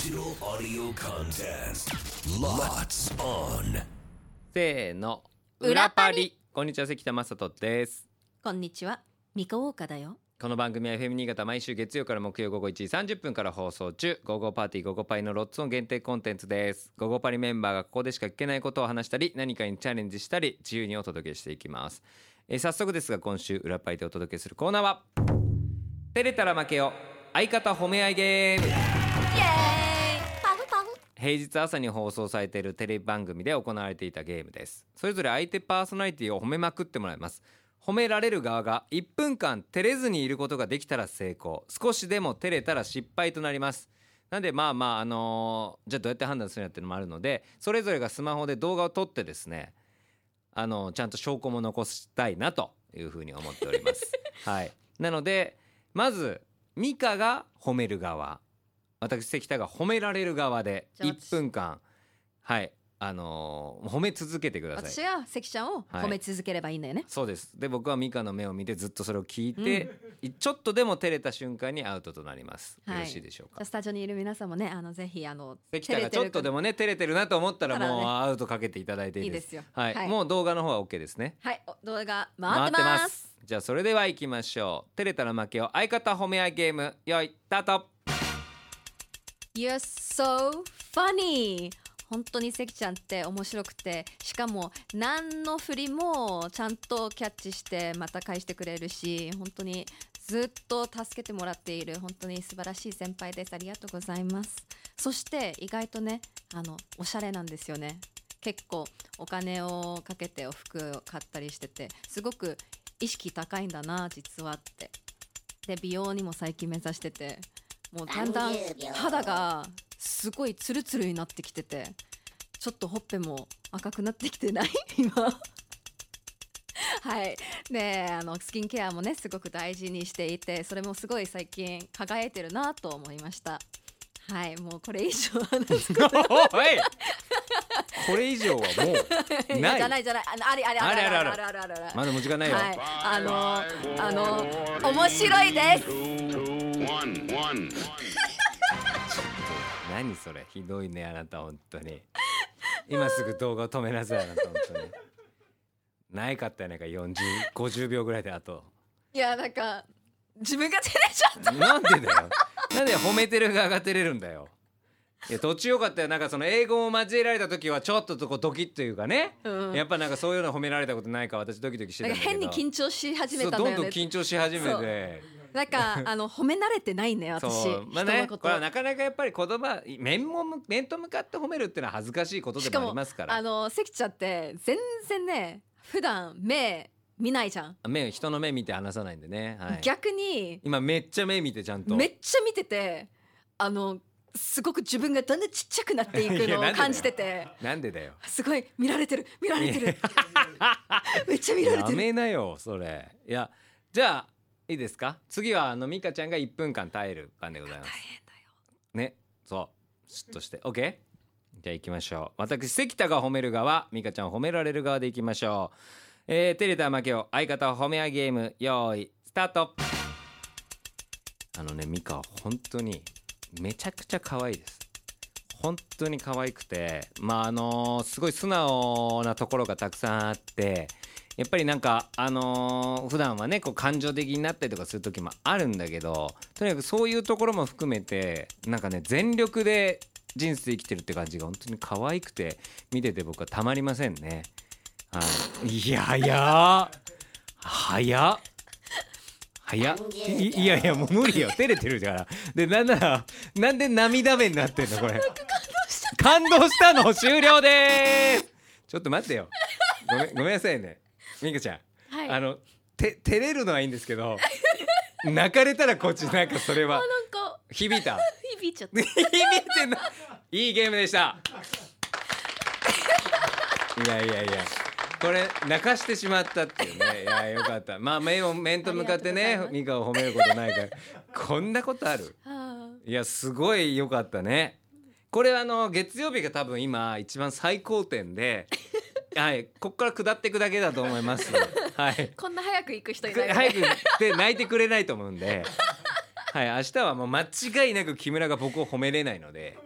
Digital audio contest. Lots on. せーの。裏パリ。こんにちは関田正人です。こんにちは、三河岡だよ。この番組は FM 新潟毎週月曜から木曜午後1時30分から放送中「午後パーティー午後パイ」のロッツオン限定コンテンツです。午後パリメンバーがここでしか聞けないことを話したり何かにチャレンジしたり自由にお届けしていきます、えー早速ですが今週裏パリでお届けするコーナーは照れたら負けよ。相方褒め合いゲーム平日朝に放送されているテレビ番組で行われていたゲームです。それぞれ相手パーソナリティを褒めまくってもらいます。褒められる側が1分間照れずにいることができたら成功。少しでも照れたら失敗となります。なんでまあまああのーじゃあどうやって判断するんやっていうのもあるのでそれぞれがスマホで動画を撮ってですねあのちゃんと証拠も残したいなというふうに思っております。はい。なのでまずミカが褒める側。私関田が褒められる側でじゃあ1分間はいあのー褒め続けてください。私が関ちゃんを褒め続ければいいんだよね。そうです。で僕はミカの目を見てずっとそれを聞いて、いちょっとでも照れた瞬間にアウトとなります、はい。よろしいでしょうか？じゃあスタジオにいる皆さんもね、あのぜひあの関田がちょっとでもね照れてるなと思ったらもうアウトかけていただいていいです。いいですよ。はい、はい。もう動画の方は OK ですね。はい、お動画回ってます。じゃあそれでは行きましょう。照れたら負けよ相方褒め合いゲーム。よいスタート You're so funny. 本当に関ちゃんって面白くて。しかも何の振りもちゃんとキャッチしてまた返してくれるし本当にずっと助けてもらっている。本当に素晴らしい先輩です。ありがとうございます。そして意外とねあのおしゃれなんですよね。結構お金をかけてお服を買ったりしててすごく意識高いんだな実はって。で美容にも最近目指してて。もうだんだん肌がすごいツルツルになってきててちょっとほっぺも赤くなってきてない？今。はい。ねあのスキンケアもねすごく大事にしていてそれもすごい最近輝いてるなと思いました。はい。もうこれ以上話すこと。これ以上はもうない。じゃないじゃない。あれあれあれあれあれあれあれまだも時間ないよ、はい、あのあの面白いです。何それ？ひどいねあなた本当に。今すぐ動画を止めなさいあなた本当に。ないかったやないか4050秒ぐらいであと。いやなんか自分が照れちゃった。なんでだよ。なんで褒めてる側が照れるんだよ。いや途中よかったよなんかその英語を交えられた時はちょっとこうドキッというかね、うん。やっぱなんかそういうの褒められたことないか私ドキドキしてたなんんだけど。か変に緊張し始めそうどんどんたんだよね緊張し始めてなんかあの褒め慣れてないね私そう。まあねこれはなかなかやっぱり言葉面もむ面と向かって褒めるっていうのは恥ずかしいことでもありますから。あの関ちゃんって全然ね普段目見ないじゃん、目人の目見て話さないんでね、はい、逆に今めっちゃ目見てちゃんと。めっちゃ見ててあのすごく自分がだんだんちっちゃくなっていくのを感じてて。なんでだよ。すごい見られてる見られてる。めっちゃ見られやてる。めなよそれ。いやじゃあいいですか？次はあのミカちゃんが1分間耐える番でございます。大変だよ。ねそう。シュッとして。OK じゃあ行きましょう。私関田が褒める側ミカちゃんを褒められる側でいきましょう。えー、照れた負けを相方を褒め合いゲーム用意スタート。あのねミカは本当にめちゃくちゃ可愛いです。本当に可愛くてまああのすごい素直なところがたくさんあってやっぱりなんかあのー普段はねこう感情的になったりとかする時もあるんだけどとにかくそういうところも含めてなんかね全力で人生生きてるって感じが本当に可愛くて見てて僕はたまりませんね。はい、いや早っ。早っ。早っ。いいやいやもう無理よ。照れてるから。でなんならなんで涙目になってんのこれ。感動したの。終了でーす。ちょっと待ってよ。ごめんごめんなさいね みかちゃん、はい。あのて照れるのはいいんですけど 泣かれたらこっちなんかそれは。響いた。響いちゃった。響いてんの。いいゲームでした。いやいやいや。これ泣かしてしまったっていうね。いやよかった。まあ目を面と向かってねがとうございます。ミカを褒めることないから。こんなことある？あ。いやすごい良かったね。これあの月曜日が多分今一番最高点ではいこっから下っていくだけだと思います。はい。ーこんな早く行く人いない。よね早く行って泣いてくれないと思うんで。はい明日はもう間違いなく木村が僕を褒めれないので。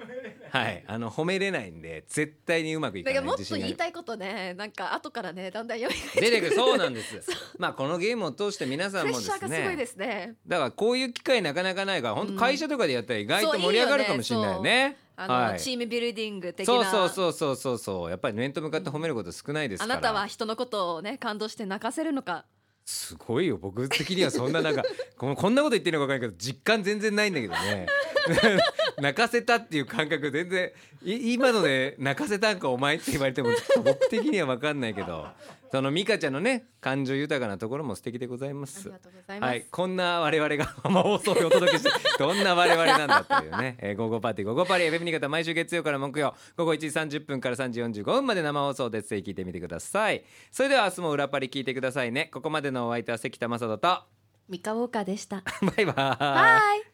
はいあの褒めれないんで絶対にうまくいかだからもっと言いたいことねなんか後からねだんだん読み出てくる。そうなんです。まあこのゲームを通して皆さんプレッもですシャーがすごいねですね。だからこういう機会なかなかないから本当うん。会社とかでやったら意外と盛り上がるかもしれないよね。あの、はい。チームビルディング的そうなそうそうそうそうそう。やっぱり面と向かって褒めること少ないですから。あなたは人のことをね感動して泣かせるのか。すごいよ。僕的にはそんななんか このこんなこと言ってるのか分かんないけど実感全然ないんだけどね。泣かせたっていう感覚全然い今ので泣かせたんかお前って言われてもちょっと僕的には分かんないけどその美香ちゃんのね感情豊かなところも素敵でございます。ありがとうございます、はい、こんな我々が生放送でお届けして どんな我々なんだというね、えー、午後パーティー午後パリ FM 新潟毎週月曜から木曜午後1時30分から3時45分まで生放送です。ぜひ聞いてみてください。それでは明日も裏パリ聞いてくださいね。ここまでのお相手は関田正人と三河岡でした。バイバイ。バイ